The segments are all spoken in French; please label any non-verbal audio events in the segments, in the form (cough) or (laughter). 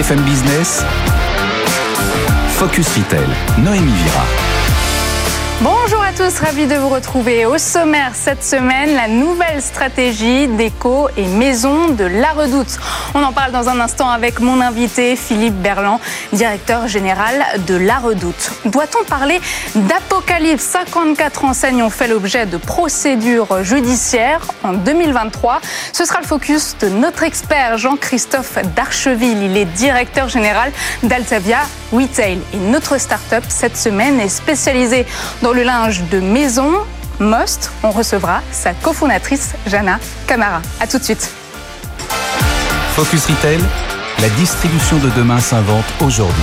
BFM Business, Focus Retail, Noémie Vira. Bonjour tous, ravi de vous retrouver au sommaire cette semaine, la nouvelle stratégie déco et maison de la Redoute. On en parle dans un instant avec mon invité Philippe Berland, directeur général de la Redoute. Doit-on parler d'apocalypse? 54 enseignes ont fait l'objet de procédures judiciaires en 2023. Ce sera le focus de notre expert Jean-Christophe Darcheville. Il est directeur général d'Altavia Retail. Et notre start-up cette semaine est spécialisée dans le linge de maison, Most, on recevra sa cofondatrice Jana Camara. A tout de suite. Focus Retail, la distribution de demain s'invente aujourd'hui.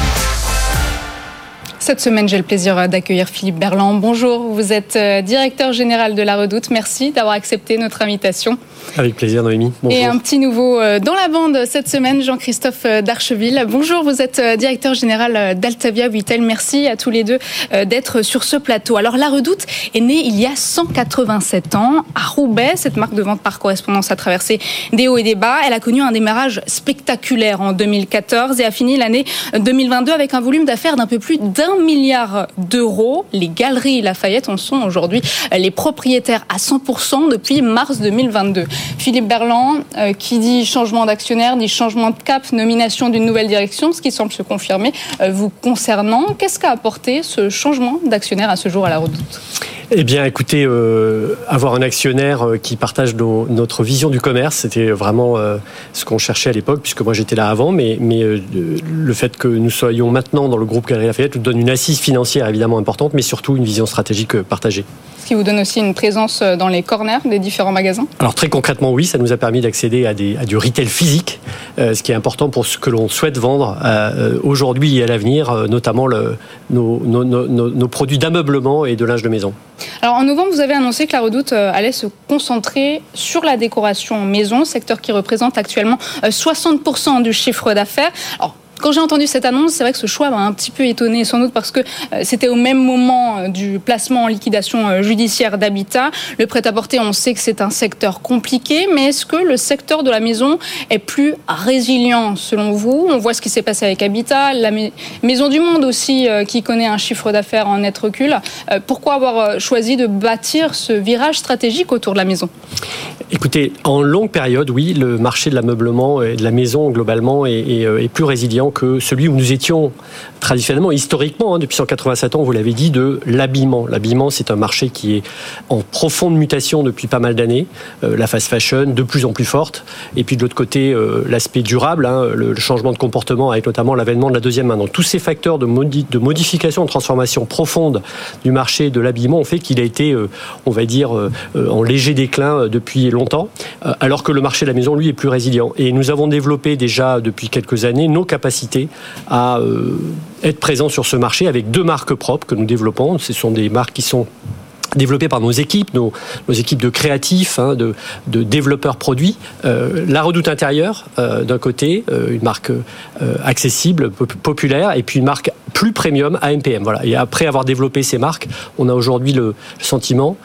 Cette semaine, j'ai le plaisir d'accueillir Philippe Berland. Bonjour, vous êtes euh, directeur général de la Redoute. Merci d'avoir accepté notre invitation. Avec plaisir, Noémie. Bonjour. Et un petit nouveau euh, dans la bande cette semaine, Jean-Christophe euh, Darcheville. Bonjour, vous êtes directeur général d'Altavia Vitel. Merci à tous les deux d'être sur ce plateau. Alors, la Redoute est née il y a 187 ans à Roubaix. Cette marque de vente par correspondance a traversé des hauts et des bas. Elle a connu un démarrage spectaculaire en 2014 et a fini l'année 2022 avec un volume d'affaires d'un peu plus d'un milliard d'euros. Les galeries Lafayette en sont aujourd'hui les propriétaires à 100% depuis mars 2022. Philippe Berland, euh, qui dit changement d'actionnaire, dit changement de cap, nomination d'une nouvelle direction, ce qui semble se confirmer euh, vous concernant. Qu'est-ce qu'a apporté ce changement d'actionnaire à ce jour à la redoute? Eh bien, écoutez, euh, avoir un actionnaire qui partage notre vision du commerce, c'était vraiment ce qu'on cherchait à l'époque, puisque moi j'étais là avant, mais, mais le fait que nous soyons maintenant dans le groupe Galerie Lafayette nous donne une assise financière évidemment importante, mais surtout une vision stratégique partagée. Qui vous donne aussi une présence dans les corners des différents magasins? Alors très concrètement, oui, ça nous a permis d'accéder à, à, du retail physique, ce qui est important pour ce que l'on souhaite vendre aujourd'hui et à l'avenir, notamment le, nos, nos, nos, nos produits d'ameublement et de linge de maison. Alors en novembre, vous avez annoncé que la Redoute euh, allait se concentrer sur la décoration maison, secteur qui représente actuellement 60% euh, du chiffre d'affaires. Alors quand j'ai entendu cette annonce, c'est vrai que ce choix m'a un petit peu étonné, sans doute parce que euh, c'était au même moment euh, du placement en liquidation euh, judiciaire d'habitat. Le prêt-à-porter, on sait que c'est un secteur compliqué, mais est-ce que le secteur de la maison est plus résilient selon vous? On voit ce qui s'est passé avec Habitat, la Maison du Monde aussi, qui connaît un chiffre d'affaires en net recul. Pourquoi avoir choisi de bâtir ce virage stratégique autour de la maison? Écoutez, en longue période, oui, le marché de l'ameublement et de la maison globalement est, est plus résilient que celui où nous étions traditionnellement, historiquement, hein, depuis 187 ans, vous l'avez dit, de l'habillement. L'habillement, c'est un marché qui est en profonde mutation depuis pas mal d'années. Euh, la fast fashion, de plus en plus forte. Et puis de l'autre côté, euh, l'aspect durable, hein, le, changement de comportement avec notamment l'avènement de la deuxième main. Donc tous ces facteurs de, modification, de transformation profonde du marché de l'habillement ont fait qu'il a été, euh, on va dire, en léger déclin depuis longtemps, alors que le marché de la maison, lui, est plus résilient. Et nous avons développé déjà depuis quelques années nos capacités à être présent sur ce marché avec deux marques propres que nous développons. Ce sont des marques qui sont développées par nos équipes, nos, équipes de créatifs, hein, de, développeurs produits. Euh, la Redoute intérieure, euh, d'un côté, euh, une marque accessible, populaire, et puis une marque plus premium, AMPM. Voilà. Et après avoir développé ces marques, on a aujourd'hui le, sentiment,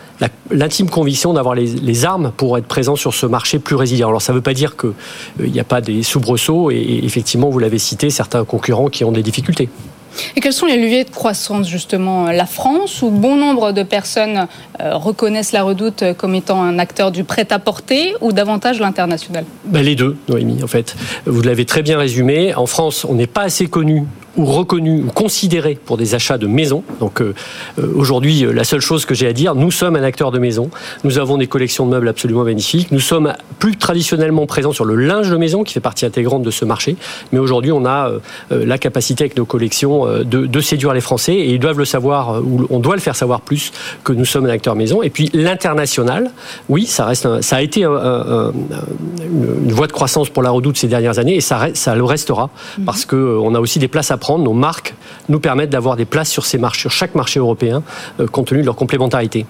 l'intime conviction d'avoir les, armes pour être présent sur ce marché plus résilient. Alors ça ne veut pas dire qu'il n'y a pas des soubresauts, et effectivement, vous l'avez cité, certains concurrents qui ont des difficultés. Et quels sont les leviers de croissance justement La France, où bon nombre de personnes euh, reconnaissent la redoute comme étant un acteur du prêt-à-porter, ou davantage l'international? Ben Les deux, Noémie, en fait. Vous l'avez très bien résumé. En France, on n'est pas assez connu ou reconnu ou considéré pour des achats de maison. Donc euh, euh, aujourd'hui, la seule chose que j'ai à dire, nous sommes un acteur de maison. Nous avons des collections de meubles absolument magnifiques. Nous sommes plus traditionnellement présents sur le linge de maison, qui fait partie intégrante de ce marché. Mais aujourd'hui, on a la capacité avec nos collections euh, de, séduire les Français et ils doivent le savoir, euh, ou on doit le faire savoir plus que nous sommes un acteur maison. Et puis l'international, oui, ça reste, ça a été une voie de croissance pour la Redoute ces dernières années et ça, ça le restera mhm. parce que euh, on a aussi des places à prendre. Nos marques nous permettent d'avoir des places sur ces marchés, sur chaque marché européen, compte tenu de leur complémentarité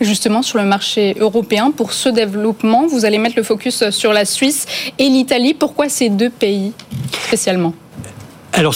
justement sur le marché européen. Pour ce développement, vous allez mettre le focus sur la Suisse et l'Italie. Pourquoi ces deux pays spécialement? Alors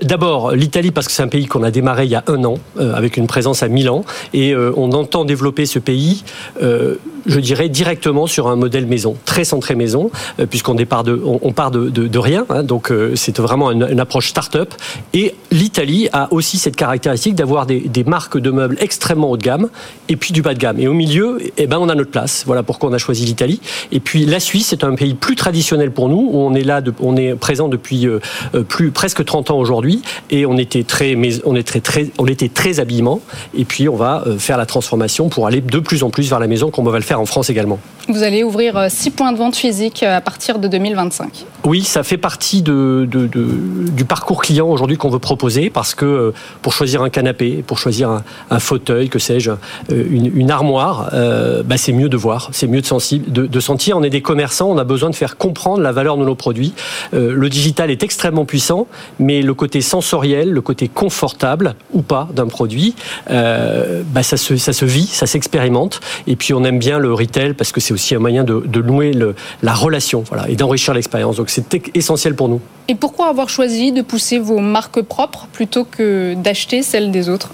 d'abord l'Italie parce que c'est un pays qu'on a démarré il y a un an euh, avec une présence à Milan et euh, on entend développer ce pays. Euh, je dirais, directement sur un modèle maison, très centré maison, puisqu'on part de, on, part de, de, rien. Hein, donc c'est vraiment une, approche start-up. Et l'Italie a aussi cette caractéristique d'avoir des, des, marques de meubles extrêmement haut de gamme et puis du bas de gamme. Et au milieu, eh ben, on a notre place. Voilà pourquoi on a choisi l'Italie. Et puis la Suisse est un pays plus traditionnel pour nous, où on est là, on est présent depuis plus presque 30 ans aujourd'hui, et on était très, on était très, on était très habillement. Et puis on va faire la transformation pour aller de plus en plus vers la maison, comme on va le faire en France également. Vous allez ouvrir six points de vente physiques à partir de 2025. Oui, ça fait partie de, de, de, du parcours client aujourd'hui qu'on veut proposer parce que pour choisir un canapé, pour choisir un, un fauteuil, que sais-je, une, une, armoire, euh, bah c'est mieux de voir, c'est mieux de, sentir. On est des commerçants, on a besoin de faire comprendre la valeur de nos produits. Euh, le digital est extrêmement puissant, mais le côté sensoriel, le côté confortable ou pas d'un produit, euh, bah ça, se, ça se vit, ça s'expérimente. Et puis on aime bien le retail parce que c'est aussi un moyen de, le, la relation voilà, et d'enrichir l'expérience. Donc c'est essentiel pour nous. Et pourquoi avoir choisi de pousser vos marques propres plutôt que d'acheter celles des autres?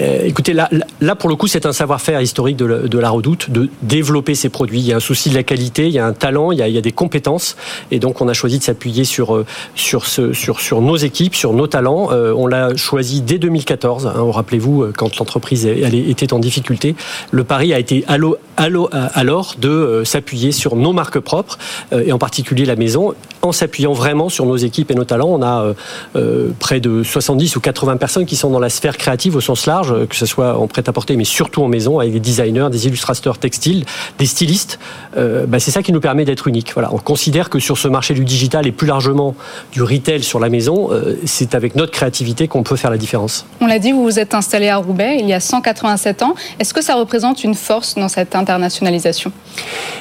Euh, écoutez, là, pour le coup, c'est un savoir-faire historique de la, Redoute de développer ces produits. Il y a un souci de la qualité, il y a un talent, il y a, des compétences, et donc on a choisi de s'appuyer sur sur nos équipes, sur nos talents. Euh, on l'a choisi dès 2014. Hein, Rappelez-vous, euh, quand l'entreprise était en difficulté, le pari a été alors de euh, s'appuyer sur nos marques propres, euh, et en particulier la maison, en s'appuyant vraiment sur nos équipes et nos talents. On a euh, près de 70 ou 80 personnes qui sont dans la sphère créative au sens large, que ce soit en prêt-à-porter, mais surtout en maison, avec des designers, des illustrateurs textiles, des stylistes. Euh, bah, c'est ça qui nous permet d'être unique. Voilà, on considère que sur ce marché du digital et plus largement du retail sur la maison, euh, c'est avec notre créativité qu'on peut faire la différence. On l'a dit, vous vous êtes installé à Roubaix il y a 187 ans. Est-ce que ça représente une force dans cette internationalisation?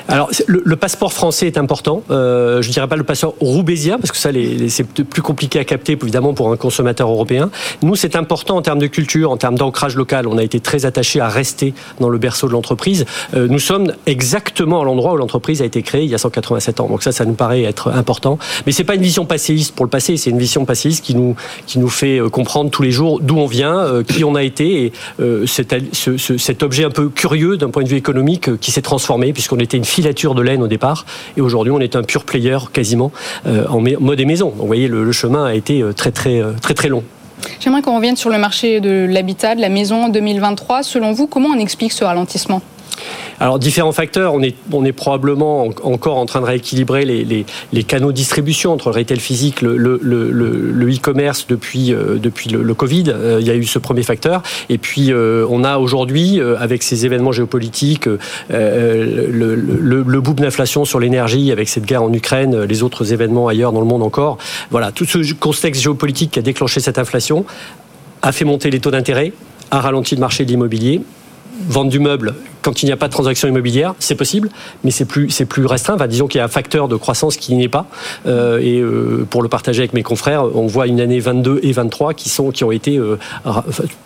Alors, le, le, passeport français est important. Euh, je ne dirais pas le passeport roubaisien, parce que ça, c'est plus compliqué à capter, évidemment, pour un consommateur européen. Nous, c'est important en termes de culture, en termes d'ancrage local. On a été très attaché à rester dans le berceau de l'entreprise. Euh, nous sommes exactement à l'endroit où l'entreprise a été créée il y a 187 ans. Donc ça, ça nous paraît être important. Mais c'est pas une vision passéiste pour le passé, c'est une vision passéiste qui nous, qui nous fait comprendre tous les jours d'où on vient, euh, qui on a été, et euh, cet, ce, ce, cet objet un peu curieux d'un point de vue économique euh, qui s'est transformé, puisqu'on était une filature de laine au départ, et aujourd'hui on est un pur player quasiment euh, en mode et maison. Vous voyez, le, chemin a été très très très très long. J'aimerais qu'on revienne sur le marché de l'habitat, de la maison en 2023. Selon vous, comment on explique ce ralentissement? Alors différents facteurs, on est, probablement encore en train de rééquilibrer les, canaux de distribution entre le retail physique, le, e-commerce depuis, euh, depuis le, Covid. Euh, il y a eu ce premier facteur. Et puis euh, on a aujourd'hui, avec ces événements géopolitiques, le, le boom d'inflation sur l'énergie, avec cette guerre en Ukraine, les autres événements ailleurs dans le monde encore, voilà, tout ce contexte géopolitique qui a déclenché cette inflation a fait monter les taux d'intérêt, a ralenti le marché de l'immobilier vendre du meuble quand il n'y a pas de transaction immobilière, c'est possible, mais c'est plus c'est plus restreint. Disons qu'il y a un facteur de croissance qui n'y est pas. Euh, et euh, pour le partager avec mes confrères, on voit une année 22 et 23 qui sont qui ont été euh,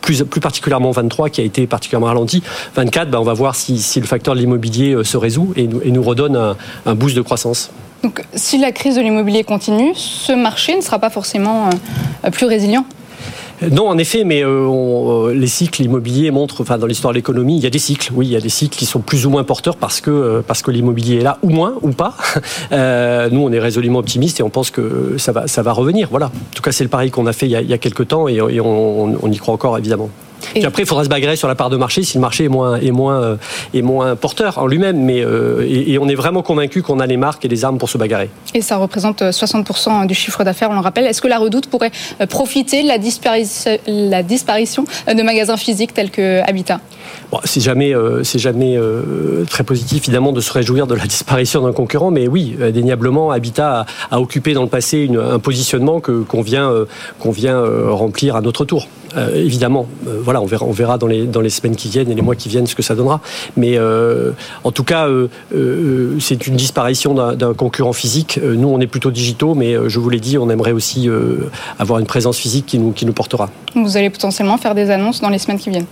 plus plus particulièrement 23 qui a été particulièrement ralenti. 24, ben, on va voir si, le facteur de l'immobilier se résout et nous, et nous redonne un, un boost de croissance. Donc, si la crise de l'immobilier continue, ce marché ne sera pas forcément plus résilient. Non, en effet, mais euh, on, les cycles immobiliers montrent, enfin dans l'histoire de l'économie, il y a des cycles. Oui, il y a des cycles qui sont plus ou moins porteurs parce que parce que l'immobilier est là, ou moins, ou pas. (laughs) Euh, nous, on est résolument optimistes et on pense que ça va ça va revenir. Voilà. En tout cas, c'est le pari qu'on a fait il y a, quelques temps et, on y croit encore évidemment. Puis après, il faudra se bagarrer sur la part de marché si le marché est moins, est moins, euh, est moins porteur en lui-même. Mais euh, et, et, on est vraiment convaincu qu'on a les marques et les armes pour se bagarrer. Et ça représente 60% du chiffre d'affaires, on le rappelle. Est-ce que la Redoute pourrait profiter de la, disparition, la disparition de magasins physiques tels que Habitat? Bon, c'est jamais, euh, jamais euh, très positif évidemment de se réjouir de la (laughs) disparition d'un concurrent, mais oui, indéniablement, Habitat a, a, occupé dans le passé une, un positionnement que qu'on vient, euh, qu'on vient euh, remplir à notre tour. Euh, évidemment, voilà, on verra, on verra dans les dans les semaines qui viennent et les mois qui viennent ce que ça donnera. Mais en tout cas, c'est une disparition d'un concurrent physique. Nous, on est plutôt digitaux, mais je vous l'ai dit, on aimerait aussi avoir une présence physique qui nous qui nous portera. Vous allez potentiellement faire des annonces dans les semaines qui viennent.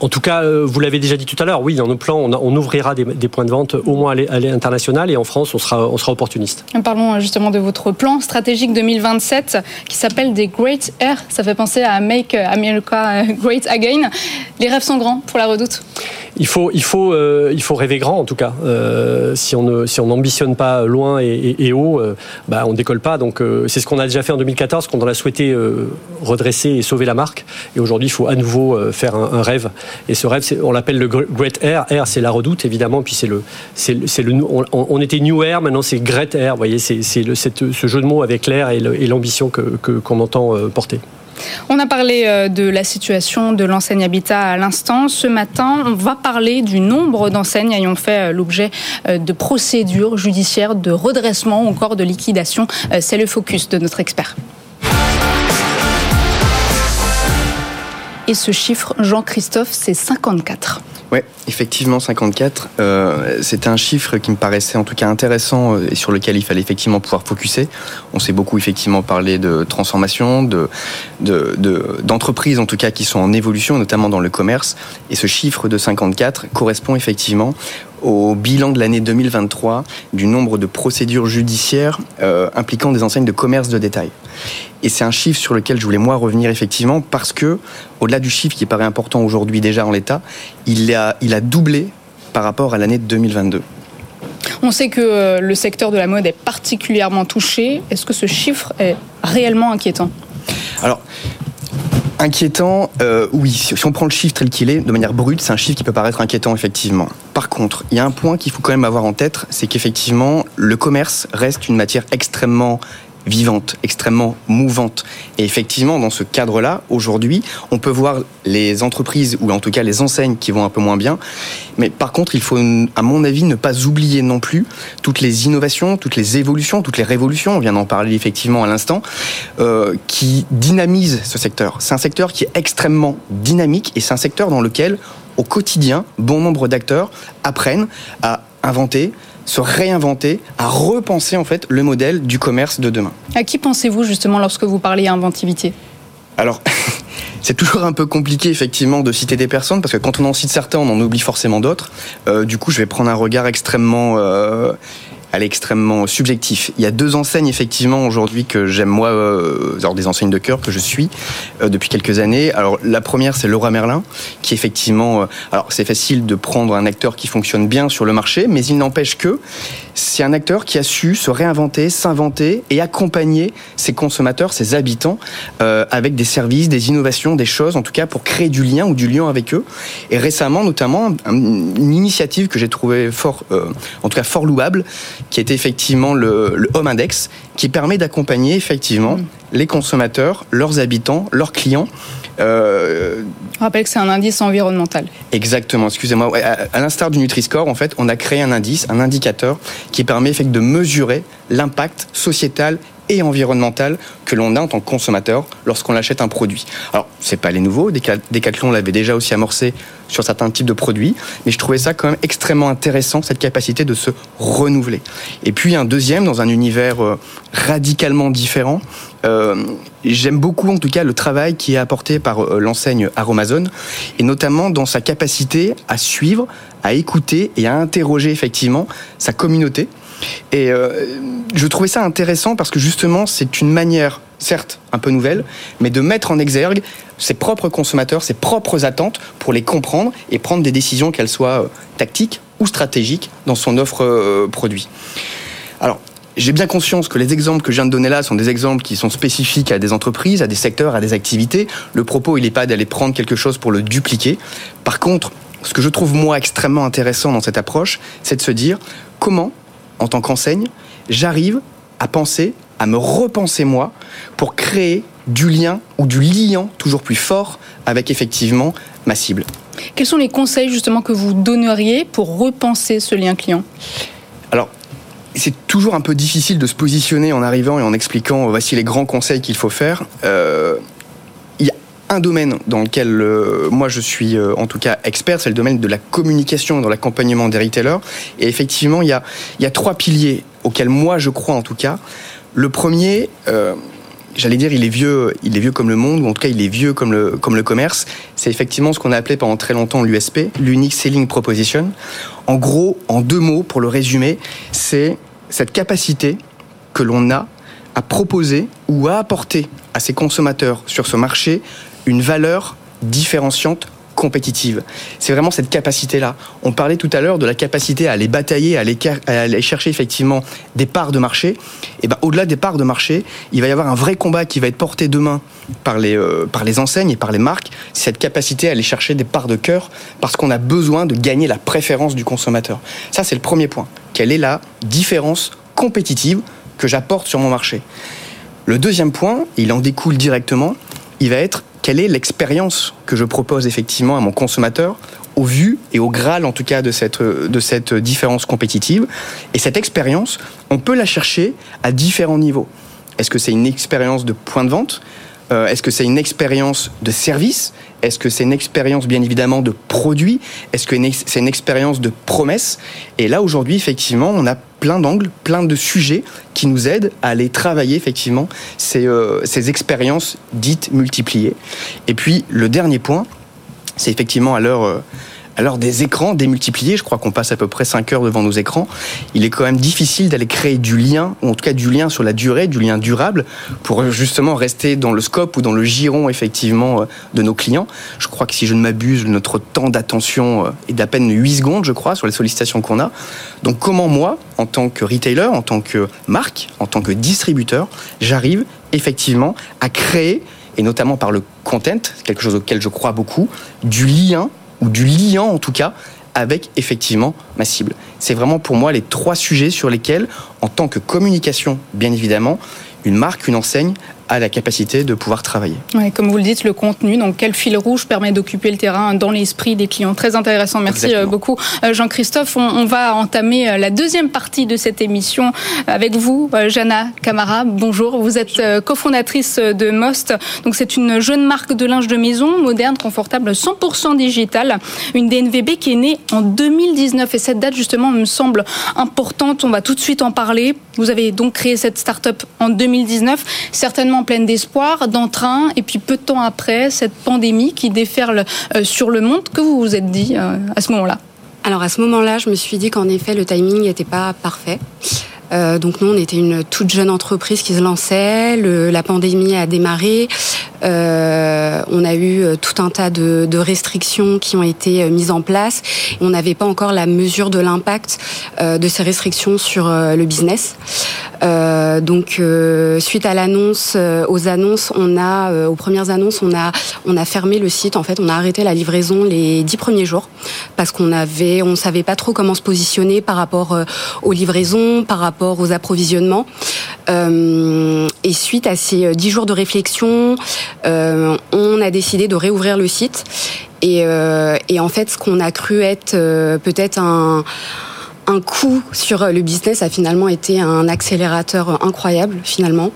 en tout cas, vous l'avez déjà dit tout à l'heure, oui, dans nos plans, on, a, on ouvrira des, des, points de vente au moins à l'international et en France, on sera, on sera opportuniste. Parlons justement de votre plan stratégique 2027 qui s'appelle des Great Air. Ça fait penser à Make America Great Again. Les rêves sont grands pour la redoute il faut, il faut, euh, il faut rêver grand en tout cas. Euh, si on ne, si on n'ambitionne pas loin et, haut, euh, bah, on décolle pas. Donc c'est ce qu'on a déjà fait en 2014, qu'on a souhaité redresser et sauver la marque. Et aujourd'hui, il faut à nouveau faire un, rêve. Et ce rêve, on l'appelle le Great Air. Air, c'est la redoute évidemment. Puis c'est le, c'est le, on, était New Air, maintenant c'est Great Air. Vous voyez, c'est, ce jeu de mots avec l'air et l'ambition que, qu'on entend porter. On a parlé euh, de la situation de l'enseigne Habitat à l'instant. Ce matin, on va parler du nombre d'enseignes ayant fait euh, l'objet euh, de procédures judiciaires de redressement ou encore de liquidation. C'est le focus de notre expert. Et ce chiffre, Jean-Christophe, c'est 54. Oui, effectivement, 54. Euh, C'était un chiffre qui me paraissait en tout cas intéressant euh, et sur lequel il fallait effectivement pouvoir focuser. On s'est beaucoup effectivement parlé de transformation, de d'entreprises de, en tout cas qui sont en évolution, notamment dans le commerce. Et ce chiffre de 54 correspond effectivement au bilan de l'année 2023 du nombre de procédures judiciaires euh, impliquant des enseignes de commerce de détail. Et c'est un chiffre sur lequel je voulais moi revenir effectivement parce que, au-delà du chiffre qui paraît important aujourd'hui déjà en l'état, il a doublé par rapport à l'année 2022. On sait que euh, le secteur de la mode est particulièrement touché. Est-ce que ce chiffre est réellement inquiétant? Alors, Inquiétant, euh, oui. Si on prend le chiffre tel qu'il est, de manière brute, c'est un chiffre qui peut paraître inquiétant, effectivement. Par contre, il y a un point qu'il faut quand même avoir en tête, c'est qu'effectivement, le commerce reste une matière extrêmement vivante, extrêmement mouvante. Et effectivement, dans ce cadre-là, aujourd'hui, on peut voir les entreprises, ou en tout cas les enseignes qui vont un peu moins bien. Mais par contre, il faut, à mon avis, ne pas oublier non plus toutes les innovations, toutes les évolutions, toutes les révolutions, on vient d'en parler effectivement à l'instant, euh, qui dynamisent ce secteur. C'est un secteur qui est extrêmement dynamique et c'est un secteur dans lequel, au quotidien, bon nombre d'acteurs apprennent à inventer, se réinventer, à repenser en fait le modèle du commerce de demain. À qui pensez-vous justement lorsque vous parlez inventivité? Alors, (laughs) c'est toujours un peu compliqué effectivement de citer des personnes parce que quand on en cite certains, on en oublie forcément d'autres. Euh, du coup, je vais prendre un regard extrêmement euh, elle est extrêmement subjectif. Il y a deux enseignes effectivement aujourd'hui que j'aime moi, euh, alors des enseignes de cœur que je suis euh, depuis quelques années. Alors la première c'est Laura Merlin, qui effectivement, euh, alors c'est facile de prendre un acteur qui fonctionne bien sur le marché, mais il n'empêche que c'est un acteur qui a su se réinventer, s'inventer et accompagner ses consommateurs, ses habitants, euh, avec des services, des innovations, des choses, en tout cas pour créer du lien ou du lien avec eux. Et récemment, notamment, une initiative que j'ai trouvée fort, euh, en tout cas fort louable, qui était effectivement le, le Home Index, qui permet d'accompagner effectivement mm. les consommateurs, leurs habitants, leurs clients euh, on rappelle que c'est un indice environnemental. Exactement, excusez-moi. À, l'instar du Nutri-Score, en fait, on a créé un indice, un indicateur qui permet de mesurer l'impact sociétal et environnemental que l'on a en tant que consommateur lorsqu'on achète un produit. Alors, c'est pas les nouveaux, Decathlon l'avait déjà aussi amorcé sur certains types de produits, mais je trouvais ça quand même extrêmement intéressant, cette capacité de se renouveler. Et puis un deuxième, dans un univers euh, radicalement différent, euh, j'aime beaucoup en tout cas le travail qui est apporté par euh, l'enseigne Aromazone, et notamment dans sa capacité à suivre, à écouter et à interroger effectivement sa communauté et euh, je trouvais ça intéressant parce que justement, c'est une manière, certes un peu nouvelle, mais de mettre en exergue ses propres consommateurs, ses propres attentes pour les comprendre et prendre des décisions, qu'elles soient euh, tactiques ou stratégiques, dans son offre euh, produit. Alors, j'ai bien conscience que les exemples que je viens de donner là sont des exemples qui sont spécifiques à des entreprises, à des secteurs, à des activités. Le propos, il n'est pas d'aller prendre quelque chose pour le dupliquer. Par contre, ce que je trouve moi extrêmement intéressant dans cette approche, c'est de se dire comment en tant qu'enseigne, j'arrive à penser, à me repenser moi, pour créer du lien ou du liant toujours plus fort avec effectivement ma cible. Quels sont les conseils justement que vous donneriez pour repenser ce lien client? Alors, c'est toujours un peu difficile de se positionner en arrivant et en expliquant voici les grands conseils qu'il faut faire. Euh, un domaine dans lequel euh, moi je suis euh, en tout cas expert, c'est le domaine de la communication dans l'accompagnement des retailers. Et effectivement, il y a, trois piliers auxquels moi je crois en tout cas. Le premier, euh, j'allais dire, il est vieux, il est vieux comme le monde, ou en tout cas il est vieux comme le commerce. C'est effectivement ce qu'on a appelé pendant très longtemps l'USP, l'Unique Selling Proposition. En gros, en deux mots, pour le résumer, c'est cette capacité que l'on a à proposer ou à apporter à ses consommateurs sur ce marché une valeur différenciante compétitive. C'est vraiment cette capacité-là. On parlait tout à l'heure de la capacité à aller batailler, à aller, chercher effectivement des parts de marché. Et ben, au-delà des parts de marché, il va y avoir un vrai combat qui va être porté demain par les, euh, par les enseignes et par les marques. Cette capacité à aller chercher des parts de cœur parce qu'on a besoin de gagner la préférence du consommateur. Ça, c'est le premier point. Quelle est la différence compétitive que j'apporte sur mon marché? Le deuxième point, il en découle directement, il va être quelle est l'expérience que je propose effectivement à mon consommateur au vu et au graal en tout cas de cette, différence compétitive. Et cette expérience, on peut la chercher à différents niveaux. Est-ce que c'est une expérience de point de vente? Euh, Est-ce que c'est une expérience de service? Est-ce que c'est une expérience bien évidemment de produit? Est-ce que c'est une expérience de promesse? Et là aujourd'hui effectivement on a plein d'angles, plein de sujets qui nous aident à aller travailler effectivement ces, euh, ces expériences dites multipliées. Et puis le dernier point, c'est effectivement à l'heure euh, alors des écrans démultipliés, je crois qu'on passe à peu près 5 heures devant nos écrans, il est quand même difficile d'aller créer du lien, ou en tout cas du lien sur la durée, du lien durable, pour justement rester dans le scope ou dans le giron effectivement euh, de nos clients. Je crois que si je ne m'abuse, notre temps d'attention euh, est d'à peine 8 secondes, je crois, sur les sollicitations qu'on a. Donc comment moi, en tant que retailer, en tant que marque, en tant que distributeur, j'arrive effectivement à créer et notamment par le content, quelque chose auquel je crois beaucoup, du lien ou du lien en tout cas avec effectivement ma cible. C'est vraiment pour moi les trois sujets sur lesquels, en tant que communication, bien évidemment, une marque, une enseigne a la capacité de pouvoir travailler. comme vous le dites, le contenu, donc quel fil rouge permet d'occuper le terrain dans l'esprit des clients. Très intéressant. Merci euh, beaucoup, euh, Jean-Christophe. On, va entamer euh, la deuxième partie de cette émission avec vous, Jana Camara. Bonjour. Vous êtes cofondatrice de Most. Donc c'est une jeune marque de linge de maison, moderne, confortable, 100% digital. Une DNVB qui est née en 2019 et cette date justement me semble importante. On va tout de suite en parler. Vous avez donc créé cette start-up en 2019, certainement pleine d'espoir, d'entrain, et puis peu de temps après, cette pandémie qui déferle euh, sur le monde. Que vous vous êtes dit euh, à ce moment-là? Alors à ce moment-là, je me suis dit qu'en effet, le timing n'était pas parfait. Euh, donc nous, on était une toute jeune entreprise qui se lançait. la pandémie a démarré. Euh, on a eu euh, tout un tas de, de, restrictions qui ont été euh, mises en place. On n'avait pas encore la mesure de l'impact euh, de ces restrictions sur le business. donc, suite à l'annonce, aux annonces, on a, aux premières annonces, on a, on a fermé le site. En fait, on a arrêté la livraison les dix premiers jours parce qu'on avait, on savait pas trop comment se positionner par rapport aux livraisons, par rapport aux approvisionnements. et suite à ces dix jours de réflexion, euh, on a décidé de réouvrir le site. Et, euh, en fait, ce qu'on a cru être euh, peut-être un un coût sur le business a finalement été un accélérateur incroyable finalement.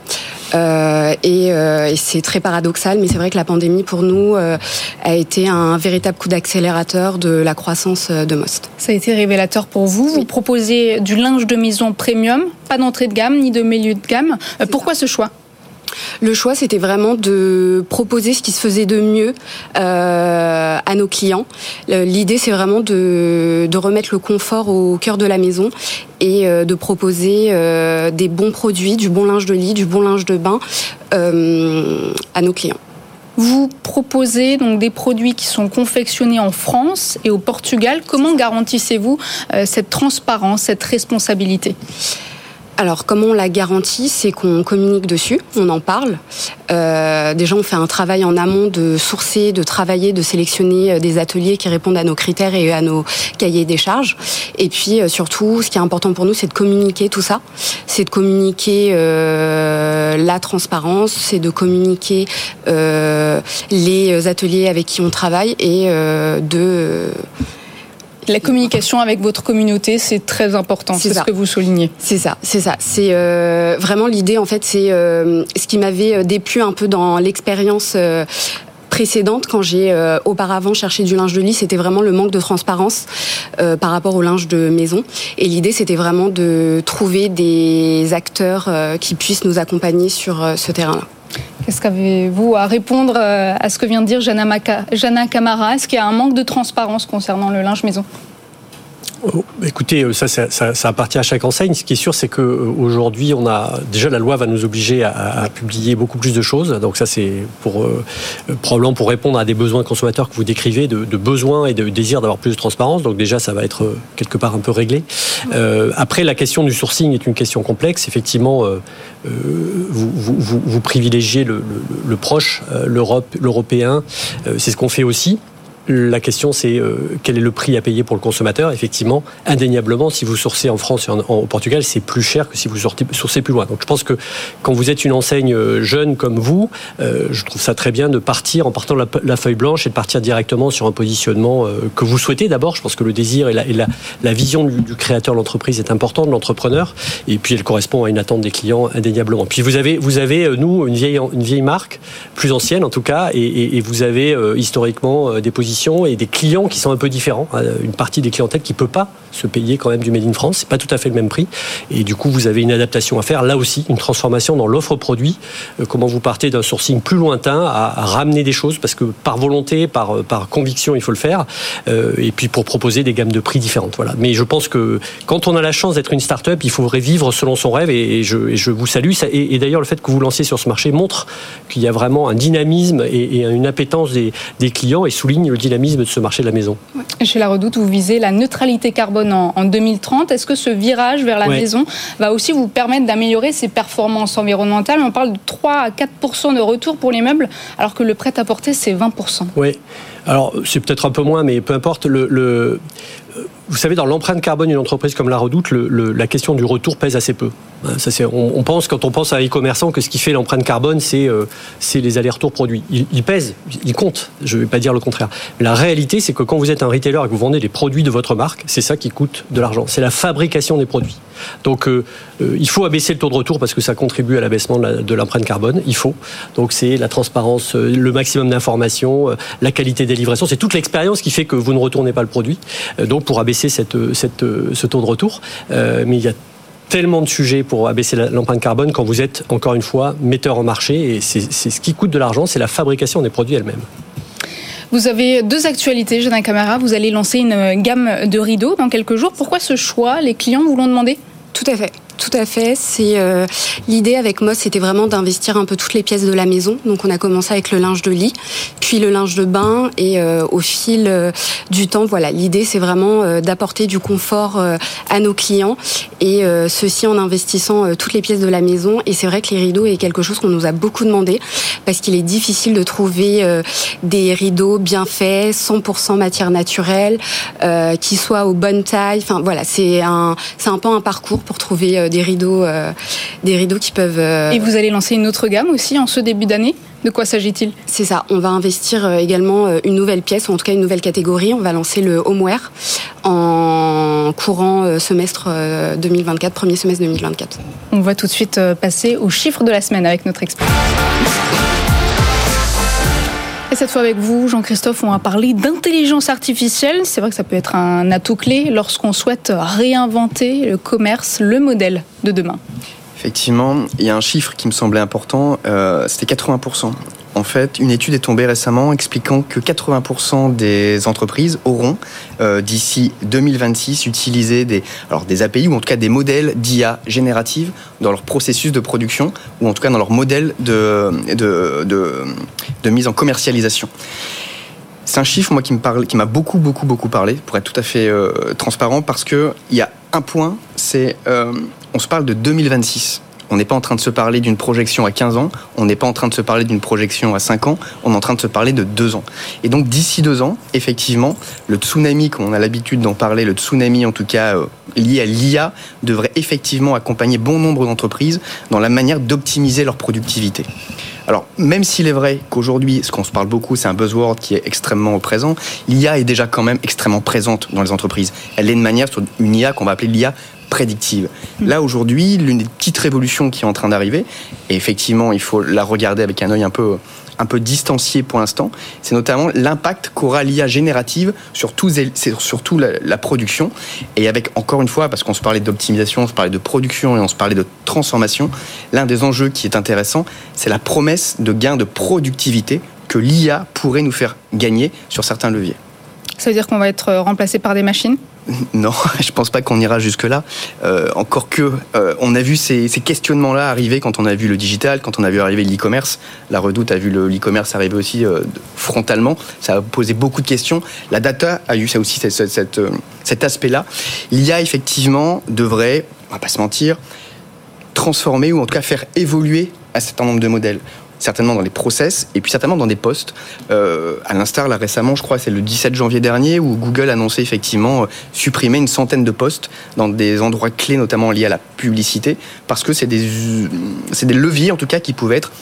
et, c'est très paradoxal, mais c'est vrai que la pandémie pour nous a été un véritable coup d'accélérateur de la croissance de Most. Ça a été révélateur pour vous. Vous proposez du linge de maison premium, pas d'entrée de gamme ni de milieu de gamme. Pourquoi ce choix? Le choix, c'était vraiment de proposer ce qui se faisait de mieux euh, à nos clients. L'idée, c'est vraiment de, remettre le confort au cœur de la maison et euh, de proposer euh, des bons produits, du bon linge de lit, du bon linge de bain à nos clients. Vous proposez donc des produits qui sont confectionnés en France et au Portugal. Comment garantissez-vous cette transparence, cette responsabilité? Alors, comment on la garantit C'est qu'on communique dessus, on en parle. Euh, déjà, on fait un travail en amont de sourcer, de travailler, de sélectionner euh, des ateliers qui répondent à nos critères et à nos cahiers des charges. Et puis, euh, surtout, ce qui est important pour nous, c'est de communiquer tout ça. C'est de communiquer euh, la transparence, c'est de communiquer les ateliers avec qui on travaille et de la communication avec votre communauté, c'est très important. C'est ce que vous soulignez. C'est ça, c'est ça. C'est euh, vraiment l'idée. En fait, c'est euh, ce qui m'avait euh, déplu un peu dans l'expérience. précédente, quand j'ai auparavant cherché du linge de lit, c'était vraiment le manque de transparence par rapport au linge de maison. Et l'idée, c'était vraiment de trouver des acteurs qui puissent nous accompagner sur ce terrain-là. Qu'est-ce qu'avez-vous à répondre euh, à ce que vient de dire Jana, Camara? Est-ce qu'il y a un manque de transparence concernant le linge maison? Oh, écoutez, euh, ça, ça, ça, appartient à chaque enseigne. Ce qui est sûr, c'est qu'aujourd'hui, on a déjà la loi va nous obliger à, publier beaucoup plus de choses. Donc ça, c'est pour euh, probablement pour répondre à des besoins consommateurs que vous décrivez, de, de besoins et de désir d'avoir plus de transparence. Donc déjà, ça va être quelque part un peu réglé. après, la question du sourcing est une question complexe. Effectivement, vous, privilégiez le, le, le proche, l'Europe, l'européen. c'est ce qu'on fait aussi. La question, c'est euh, quel est le prix à payer pour le consommateur? Effectivement, indéniablement, si vous sourcez en France et en, au Portugal, c'est plus cher que si vous sortez, sourcez plus loin. Donc je pense que quand vous êtes une enseigne euh, jeune comme vous, euh, je trouve ça très bien de partir en partant de la, feuille blanche et de partir directement sur un positionnement que vous souhaitez d'abord. Je pense que le désir et la, et la, vision du, créateur de l'entreprise est important, de l'entrepreneur, et puis elle correspond à une attente des clients indéniablement. Puis vous avez, vous avez nous, une vieille, une vieille marque, plus ancienne en tout cas, et, et vous avez historiquement des positions et des clients qui sont un peu différents. Euh, une partie des clientèles qui ne peut pas se payer quand même du Made in France, c'est pas tout à fait le même prix. Et du coup, vous avez une adaptation à faire. Là aussi, une transformation dans l'offre produit. Euh, comment vous partez d'un sourcing plus lointain à, ramener des choses parce que par volonté, par, par conviction, il faut le faire. Euh, et puis pour proposer des gammes de prix différentes. Voilà. Mais je pense que quand on a la chance d'être une start-up, il faudrait vivre selon son rêve. Et, je, je, vous salue. Et, d'ailleurs, le fait que vous lanciez sur ce marché montre qu'il y a vraiment un dynamisme et, une appétence des, des clients et souligne le dynamisme de ce marché de la maison. Chez La Redoute, vous visez la neutralité carbone en, 2030. Est-ce que ce virage vers la maison va aussi vous permettre d'améliorer ses performances environnementales? On parle de 3 à 4% de retour pour les meubles, alors que le prêt-à-porter, c'est 20% Oui. Alors, c'est peut-être un peu moins, mais peu importe. Le, vous savez, dans l'empreinte carbone d'une entreprise comme la Redoute, la question du retour pèse assez peu. Hein, on, pense, quand on pense à e-commerçant, que ce qui fait l'empreinte carbone, c'est euh, les allers-retours produits. Il, pèse, il compte, je ne vais pas dire le contraire. la réalité, c'est que quand vous êtes un retailer et que vous vendez des produits de votre marque, c'est ça qui coûte de l'argent. C'est la fabrication des produits. Donc, euh, euh, il faut abaisser le taux de retour parce que ça contribue à l'abaissement de l'empreinte carbone. Il faut. Donc, c'est la transparence, le maximum d'informations, la qualité des livraisons. C'est toute l'expérience qui fait que vous ne retournez pas le produit. donc, pour abaisser cette, cette, ce taux de retour. mais il y a tellement de sujets pour abaisser l'empreinte carbone quand vous êtes, encore une fois, metteur en marché. Et c'est ce qui coûte de l'argent, c'est la fabrication des produits elles-mêmes. Vous avez deux actualités, Jeanne Camara. Vous allez lancer une gamme de rideaux dans quelques jours. Pourquoi ce choix? Les clients vous l'ont demandé? Tout à fait. Tout à fait. C'est euh, l'idée avec Moss, c'était vraiment d'investir un peu toutes les pièces de la maison. Donc on a commencé avec le linge de lit, puis le linge de bain, et euh, au fil euh, du temps, voilà, l'idée c'est vraiment d'apporter du confort à nos clients, et ceci en investissant toutes les pièces de la maison. Et c'est vrai que les rideaux est quelque chose qu'on nous a beaucoup demandé parce qu'il est difficile de trouver des rideaux bien faits, 100% matière naturelle, qui soient aux bonnes tailles. Enfin voilà, c'est un c'est un peu un parcours pour trouver euh, des rideaux, euh, des rideaux qui peuvent. Euh, Et vous allez lancer une autre gamme aussi en ce début d'année? De quoi s'agit-il? C'est ça. On va investir également une nouvelle pièce, ou en tout cas une nouvelle catégorie. On va lancer le homeware en courant semestre 2024, premier semestre 2024. On va tout de suite passer aux chiffres de la semaine avec notre expert. Et cette fois avec vous, Jean-Christophe, on va parler d'intelligence artificielle. C'est vrai que ça peut être un atout clé lorsqu'on souhaite réinventer le commerce, le modèle de demain. Effectivement, il y a un chiffre qui me semblait important, euh, c'était 80%. En fait, une étude est tombée récemment expliquant que 80% des entreprises auront, euh, d'ici 2026, utilisé des, API ou en tout cas des modèles d'IA générative dans leur processus de production ou en tout cas dans leur modèle de, mise en commercialisation. C'est un chiffre moi qui m'a beaucoup beaucoup beaucoup parlé, pour être tout à fait euh, transparent, parce que il y a un point, c'est on se parle de 2026. On n'est pas en train de se parler d'une projection à 15 ans, on n'est pas en train de se parler d'une projection à 5 ans, on est en train de se parler de 2 ans. Et donc d'ici 2 ans, effectivement, le tsunami, comme on a l'habitude d'en parler, le tsunami en tout cas euh, lié à l'IA, devrait effectivement accompagner bon nombre d'entreprises dans la manière d'optimiser leur productivité. Alors, même s'il est vrai qu'aujourd'hui, ce qu'on se parle beaucoup, c'est un buzzword qui est extrêmement présent, l'IA est déjà quand même extrêmement présente dans les entreprises. Elle est de manière sur une IA qu'on va appeler l'IA prédictive. Là, aujourd'hui, l'une des petites révolutions qui est en train d'arriver, et effectivement, il faut la regarder avec un œil un peu un peu distancié pour l'instant, c'est notamment l'impact qu'aura l'IA générative sur, tout, surtout la, la, production. Et avec, encore une fois, parce qu'on se parlait d'optimisation, on se parlait de production et on se parlait de transformation, l'un des enjeux qui est intéressant, c'est la promesse de gain de productivité que l'IA pourrait nous faire gagner sur certains leviers. Ça veut dire qu'on va être remplacé par des machines? (laughs) Non, je pense pas qu'on ira jusque-là. Euh, encore que, euh, on a vu ces, questionnements-là arriver quand on a vu le digital, quand on a vu arriver l'e-commerce. La Redoute a vu l'e-commerce arriver aussi euh, frontalement. Ça a posé beaucoup de questions. La data a eu ça aussi cet aspect-là. Il y a effectivement, devrait, on va pas se mentir, transformer ou en tout cas faire évoluer un certain nombre de modèles certainement dans les process et puis certainement dans des postes. Euh, à l'instar, là récemment, je crois, c'est le 17 janvier dernier où Google annonçait effectivement euh, supprimer une centaine de postes dans des endroits clés, notamment liés à la publicité, parce que c'est des, leviers en tout cas qui pouvaient être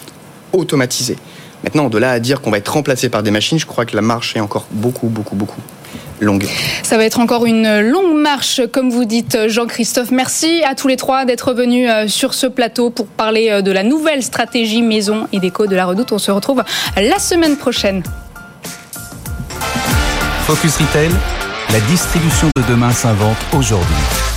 automatisés. Maintenant, de là à dire qu'on va être remplacé par des machines, je crois que la marche est encore beaucoup, beaucoup, beaucoup longue. Ça va être encore une longue marche, comme vous dites, Jean-Christophe. Merci à tous les trois d'être venus euh, sur ce plateau pour parler euh, de la nouvelle stratégie maison et déco de la Redoute. On se retrouve la semaine prochaine. Focus Retail, la distribution de demain s'invente aujourd'hui.